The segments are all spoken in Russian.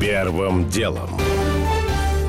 Первым делом.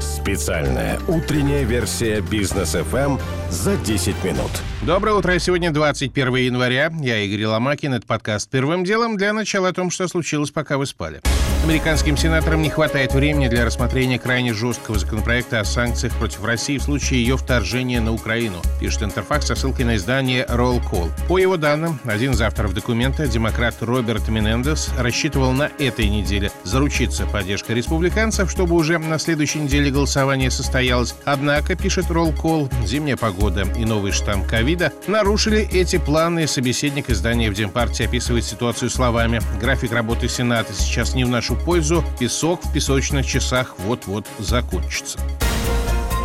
Специальная утренняя версия бизнес FM за 10 минут. Доброе утро. Сегодня 21 января. Я Игорь Ломакин. Это подкаст «Первым делом». Для начала о том, что случилось, пока вы спали. Американским сенаторам не хватает времени для рассмотрения крайне жесткого законопроекта о санкциях против России в случае ее вторжения на Украину, пишет Интерфакс со ссылкой на издание Roll Call. По его данным, один из авторов документа, демократ Роберт Менендес, рассчитывал на этой неделе заручиться поддержкой республиканцев, чтобы уже на следующей неделе голосование состоялось. Однако, пишет Roll Call, зимняя погода и новый штамм ковида нарушили эти планы. Собеседник издания в Демпартии описывает ситуацию словами «График работы Сената сейчас не в нашу пользу, песок в песочных часах вот-вот закончится».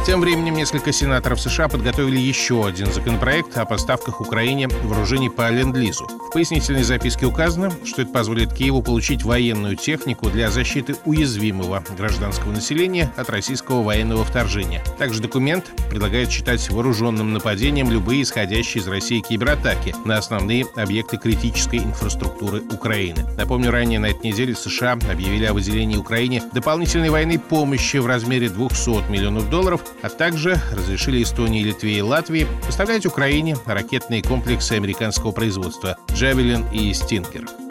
Тем временем несколько сенаторов США подготовили еще один законопроект о поставках Украине вооружений по Ленд-Лизу. В пояснительной записке указано, что это позволит Киеву получить военную технику для защиты уязвимого гражданского населения от российского военного вторжения. Также документ предлагает считать вооруженным нападением любые исходящие из России кибератаки на основные объекты критической инфраструктуры Украины. Напомню, ранее на этой неделе США объявили о выделении Украине дополнительной военной помощи в размере 200 миллионов долларов а также разрешили Эстонии, Литве и Латвии поставлять Украине ракетные комплексы американского производства «Джавелин» и «Стинкер».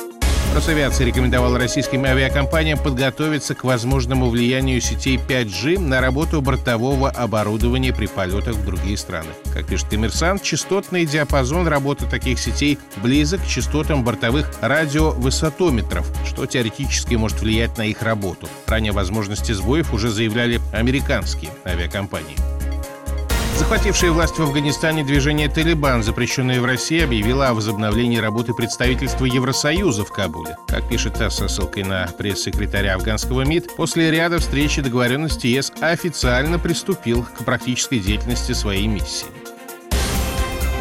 Росавиация рекомендовала российским авиакомпаниям подготовиться к возможному влиянию сетей 5G на работу бортового оборудования при полетах в другие страны. Как пишет коммерсант, частотный диапазон работы таких сетей близок к частотам бортовых радиовысотометров, что теоретически может влиять на их работу. Ранее возможности сбоев уже заявляли американские авиакомпании. Захватившее власть в Афганистане движение «Талибан», запрещенное в России, объявило о возобновлении работы представительства Евросоюза в Кабуле. Как пишет ТАСС со ссылкой на пресс-секретаря афганского МИД, после ряда встреч и договоренностей ЕС официально приступил к практической деятельности своей миссии.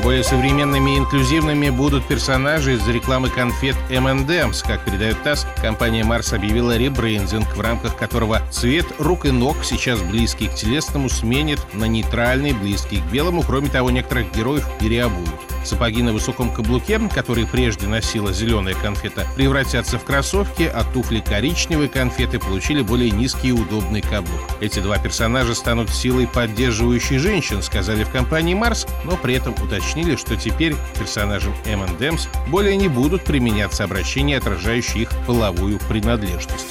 Более современными и инклюзивными будут персонажи из рекламы конфет M&M's. Как передает ТАСС, компания Марс объявила ребрендинг, в рамках которого цвет рук и ног, сейчас близкий к телесному, сменит на нейтральный, близкий к белому. Кроме того, некоторых героев переобуют. Сапоги на высоком каблуке, которые прежде носила зеленая конфета, превратятся в кроссовки, а туфли коричневой конфеты получили более низкий и удобный каблук. Эти два персонажа станут силой поддерживающей женщин, сказали в компании Марс, но при этом уточнили, что теперь персонажам M&M's более не будут применяться обращения, отражающие их половую принадлежность.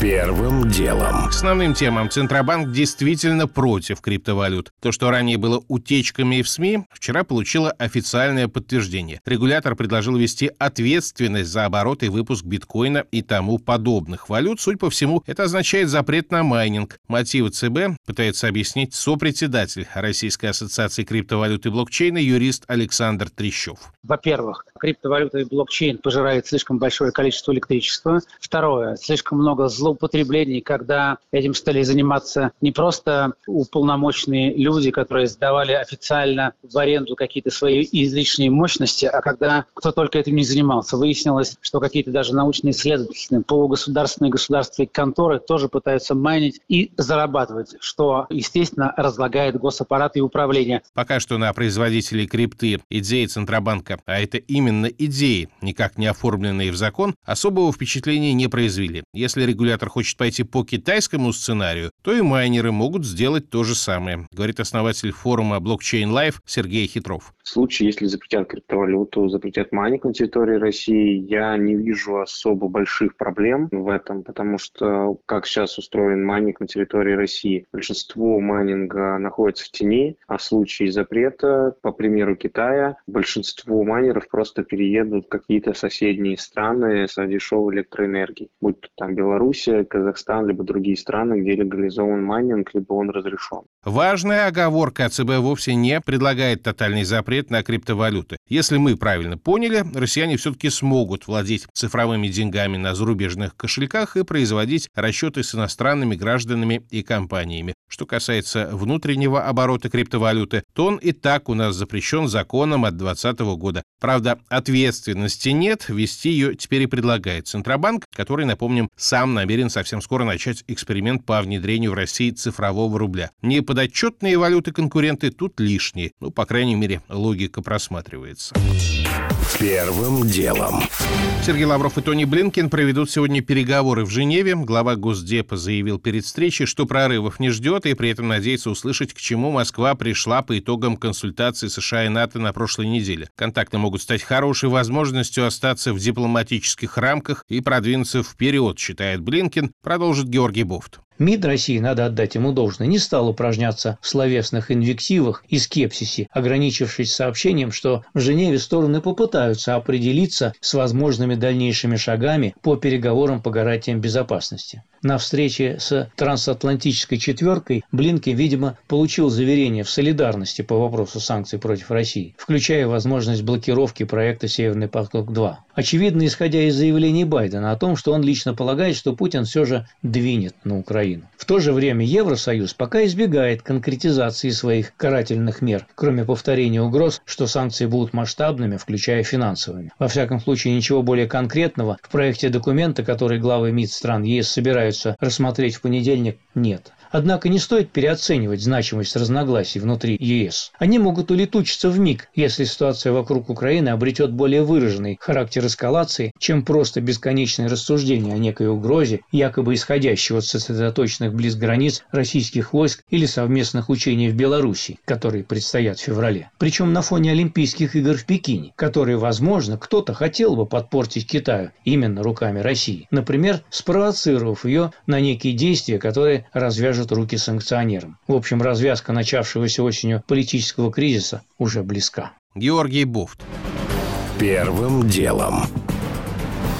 Первым делом. Основным темам Центробанк действительно против криптовалют. То, что ранее было утечками в СМИ, вчера получило официальное подтверждение. Регулятор предложил ввести ответственность за оборот и выпуск биткоина и тому подобных валют. Судя по всему, это означает запрет на майнинг. Мотивы ЦБ пытается объяснить сопредседатель Российской ассоциации криптовалют и блокчейна юрист Александр Трещев. Во-первых, криптовалюта и блокчейн пожирает слишком большое количество электричества. Второе, слишком много зло злоупотреблений, когда этим стали заниматься не просто уполномоченные люди, которые сдавали официально в аренду какие-то свои излишние мощности, а когда кто только этим не занимался. Выяснилось, что какие-то даже научные исследовательные, полугосударственные государственные конторы тоже пытаются майнить и зарабатывать, что, естественно, разлагает госаппарат и управление. Пока что на производителей крипты идеи Центробанка, а это именно идеи, никак не оформленные в закон, особого впечатления не произвели. Если регулятор регулятор хочет пойти по китайскому сценарию, то и майнеры могут сделать то же самое, говорит основатель форума Blockchain Life Сергей Хитров. В случае, если запретят криптовалюту, запретят майнинг на территории России, я не вижу особо больших проблем в этом, потому что как сейчас устроен майнинг на территории России, большинство майнинга находится в тени, а в случае запрета, по примеру Китая, большинство майнеров просто переедут в какие-то соседние страны за дешевой электроэнергией, будь то там Беларусь, Белоруссия, Казахстан, либо другие страны, где легализован майнинг, либо он разрешен. Важная оговорка ЦБ вовсе не предлагает тотальный запрет на криптовалюты. Если мы правильно поняли, россияне все-таки смогут владеть цифровыми деньгами на зарубежных кошельках и производить расчеты с иностранными гражданами и компаниями. Что касается внутреннего оборота криптовалюты, то он и так у нас запрещен законом от 2020 года. Правда, ответственности нет, ввести ее теперь и предлагает Центробанк, который, напомним, сам намерен намерен совсем скоро начать эксперимент по внедрению в России цифрового рубля. Неподотчетные валюты-конкуренты тут лишние. Ну, по крайней мере, логика просматривается. Первым делом. Сергей Лавров и Тони Блинкин проведут сегодня переговоры в Женеве. Глава Госдепа заявил перед встречей, что прорывов не ждет, и при этом надеется услышать, к чему Москва пришла по итогам консультаций США и НАТО на прошлой неделе. Контакты могут стать хорошей возможностью остаться в дипломатических рамках и продвинуться вперед, считает Блинкин, продолжит Георгий Бофт. МИД России, надо отдать ему должное, не стал упражняться в словесных инвективах и скепсисе, ограничившись сообщением, что в Женеве стороны попытаются определиться с возможными дальнейшими шагами по переговорам по гарантиям безопасности. На встрече с трансатлантической четверкой Блинки, видимо, получил заверение в солидарности по вопросу санкций против России, включая возможность блокировки проекта «Северный поток-2». Очевидно, исходя из заявлений Байдена о том, что он лично полагает, что Путин все же двинет на Украину. В то же время Евросоюз пока избегает конкретизации своих карательных мер, кроме повторения угроз, что санкции будут масштабными, включая финансовыми. Во всяком случае, ничего более конкретного в проекте документа, который главы МИД стран ЕС собираются рассмотреть в понедельник, нет. Однако не стоит переоценивать значимость разногласий внутри ЕС. Они могут улетучиться в миг, если ситуация вокруг Украины обретет более выраженный характер эскалации, чем просто бесконечное рассуждение о некой угрозе, якобы исходящей от сосредоточенных близ границ российских войск или совместных учений в Беларуси, которые предстоят в феврале. Причем на фоне Олимпийских игр в Пекине, которые, возможно, кто-то хотел бы подпортить Китаю именно руками России. Например, спровоцировав ее на некие действия, которые развяжут развяжут руки санкционерам. В общем, развязка начавшегося осенью политического кризиса уже близка. Георгий Буфт. Первым делом.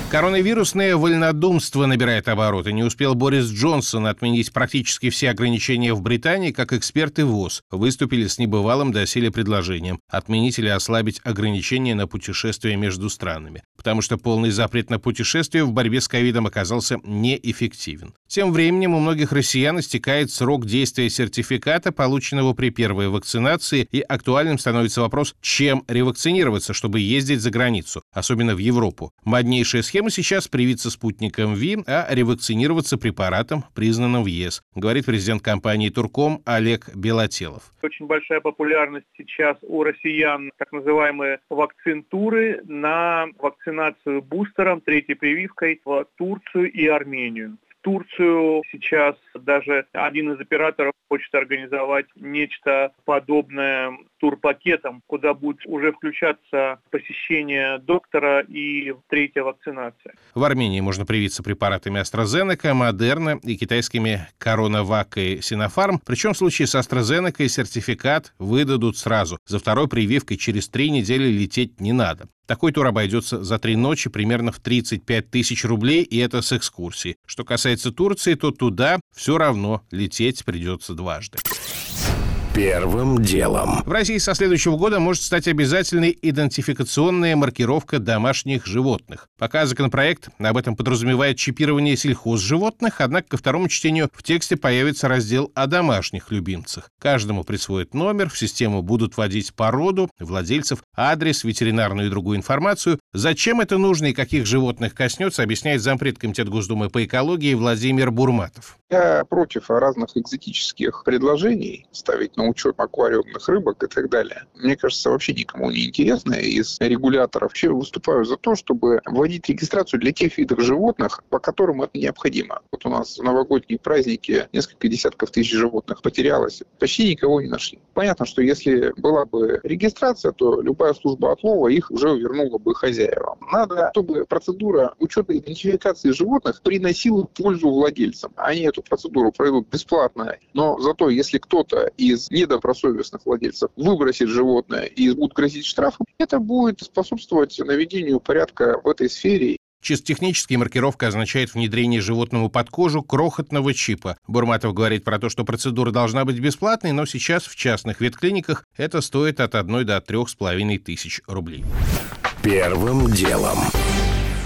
Коронавирусное вольнодумство набирает обороты. Не успел Борис Джонсон отменить практически все ограничения в Британии, как эксперты ВОЗ выступили с небывалым доселе предложением отменить или ослабить ограничения на путешествия между странами, потому что полный запрет на путешествия в борьбе с ковидом оказался неэффективен. Тем временем у многих россиян истекает срок действия сертификата, полученного при первой вакцинации, и актуальным становится вопрос, чем ревакцинироваться, чтобы ездить за границу, особенно в Европу. Моднейшая схема Схема сейчас привиться спутником ВИ, а ревакцинироваться препаратом, признанным в ЕС, говорит президент компании «Турком» Олег Белотелов. Очень большая популярность сейчас у россиян так называемые вакцинтуры на вакцинацию бустером, третьей прививкой в Турцию и Армению. Турцию. Сейчас даже один из операторов хочет организовать нечто подобное турпакетом, куда будет уже включаться посещение доктора и третья вакцинация. В Армении можно привиться препаратами AstraZeneca, Moderna и китайскими CoronaVac и Sinopharm. Причем в случае с AstraZeneca сертификат выдадут сразу. За второй прививкой через три недели лететь не надо. Такой тур обойдется за три ночи примерно в 35 тысяч рублей, и это с экскурсией. Что касается Турции, то туда все равно лететь придется дважды. Первым делом. В России со следующего года может стать обязательной идентификационная маркировка домашних животных. Пока законопроект об этом подразумевает чипирование сельхозживотных, однако ко второму чтению в тексте появится раздел о домашних любимцах. Каждому присвоят номер, в систему будут вводить породу, владельцев, адрес, ветеринарную и другую информацию. Зачем это нужно и каких животных коснется, объясняет зампред Комитета Госдумы по экологии Владимир Бурматов. Я против разных экзотических предложений ставить на учет аквариумных рыбок и так далее. Мне кажется, вообще никому не интересно из регуляторов. Вообще выступаю за то, чтобы вводить регистрацию для тех видов животных, по которым это необходимо. Вот у нас в новогодние праздники несколько десятков тысяч животных потерялось. Почти никого не нашли. Понятно, что если была бы регистрация, то любая служба отлова их уже вернула бы хозяевам. Надо, чтобы процедура учета идентификации животных приносила пользу владельцам. Они эту процедуру пройдут бесплатно, но зато если кто-то из недобросовестных владельцев выбросит животное и будет грозить штрафом, это будет способствовать наведению порядка в этой сфере Чисто технически маркировка означает внедрение животному под кожу крохотного чипа. Бурматов говорит про то, что процедура должна быть бесплатной, но сейчас в частных ветклиниках это стоит от 1 до 3,5 тысяч рублей. Первым делом.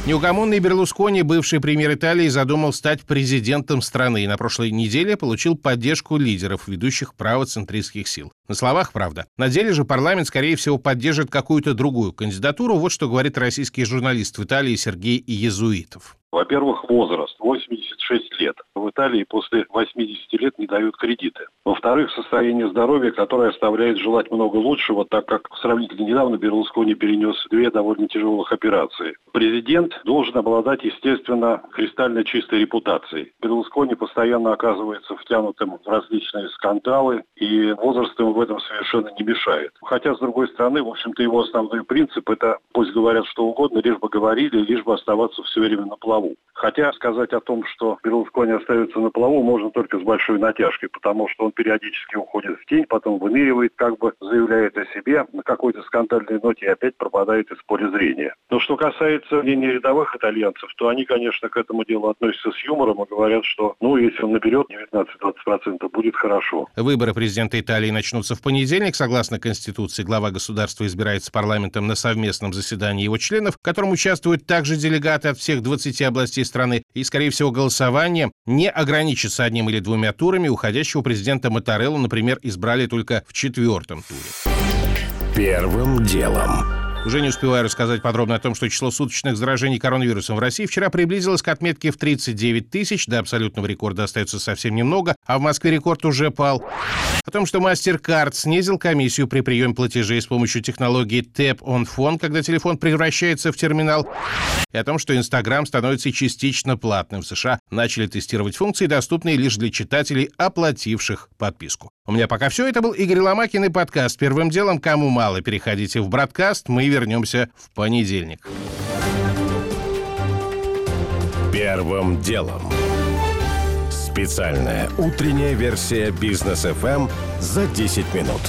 Неугомонный Берлускони, бывший премьер Италии, задумал стать президентом страны и на прошлой неделе получил поддержку лидеров, ведущих правоцентристских сил. На словах, правда. На деле же парламент, скорее всего, поддержит какую-то другую кандидатуру. Вот что говорит российский журналист в Италии Сергей Иезуитов. Во-первых, возраст – 86 лет. В Италии после 80 лет не дают кредиты. Во-вторых, состояние здоровья, которое оставляет желать много лучшего, так как сравнительно недавно Берлускони перенес две довольно тяжелых операции. Президент должен обладать, естественно, кристально чистой репутацией. Берлускони постоянно оказывается втянутым в различные скандалы, и возраст ему в этом совершенно не мешает. Хотя, с другой стороны, в общем-то, его основной принцип – это, пусть говорят что угодно, лишь бы говорили, лишь бы оставаться все время на плаву. Хотя сказать о том, что Берлускони остается на плаву, можно только с большой натяжкой, потому что он периодически уходит в тень, потом выныривает, как бы заявляет о себе на какой-то скандальной ноте и опять пропадает из поля зрения. Но что касается мнения рядовых итальянцев, то они, конечно, к этому делу относятся с юмором и говорят, что, ну, если он наберет 19-20%, будет хорошо. Выборы президента Италии начнутся в понедельник. Согласно Конституции, глава государства избирается парламентом на совместном заседании его членов, в котором участвуют также делегаты от всех 20 областей страны. И, скорее всего, голосование не ограничится одним или двумя турами. Уходящего президента Моторелло, например, избрали только в четвертом туре. Первым делом. Уже не успеваю рассказать подробно о том, что число суточных заражений коронавирусом в России вчера приблизилось к отметке в 39 тысяч. До абсолютного рекорда остается совсем немного, а в Москве рекорд уже пал. О том, что MasterCard снизил комиссию при приеме платежей с помощью технологии Tap on Phone, когда телефон превращается в терминал. И о том, что Instagram становится частично платным. В США начали тестировать функции, доступные лишь для читателей, оплативших подписку. У меня пока все. Это был Игорь Ломакин и подкаст «Первым делом». Кому мало, переходите в Браткаст. Мы вернемся в понедельник. Первым делом. Специальная утренняя версия бизнес FM за 10 минут.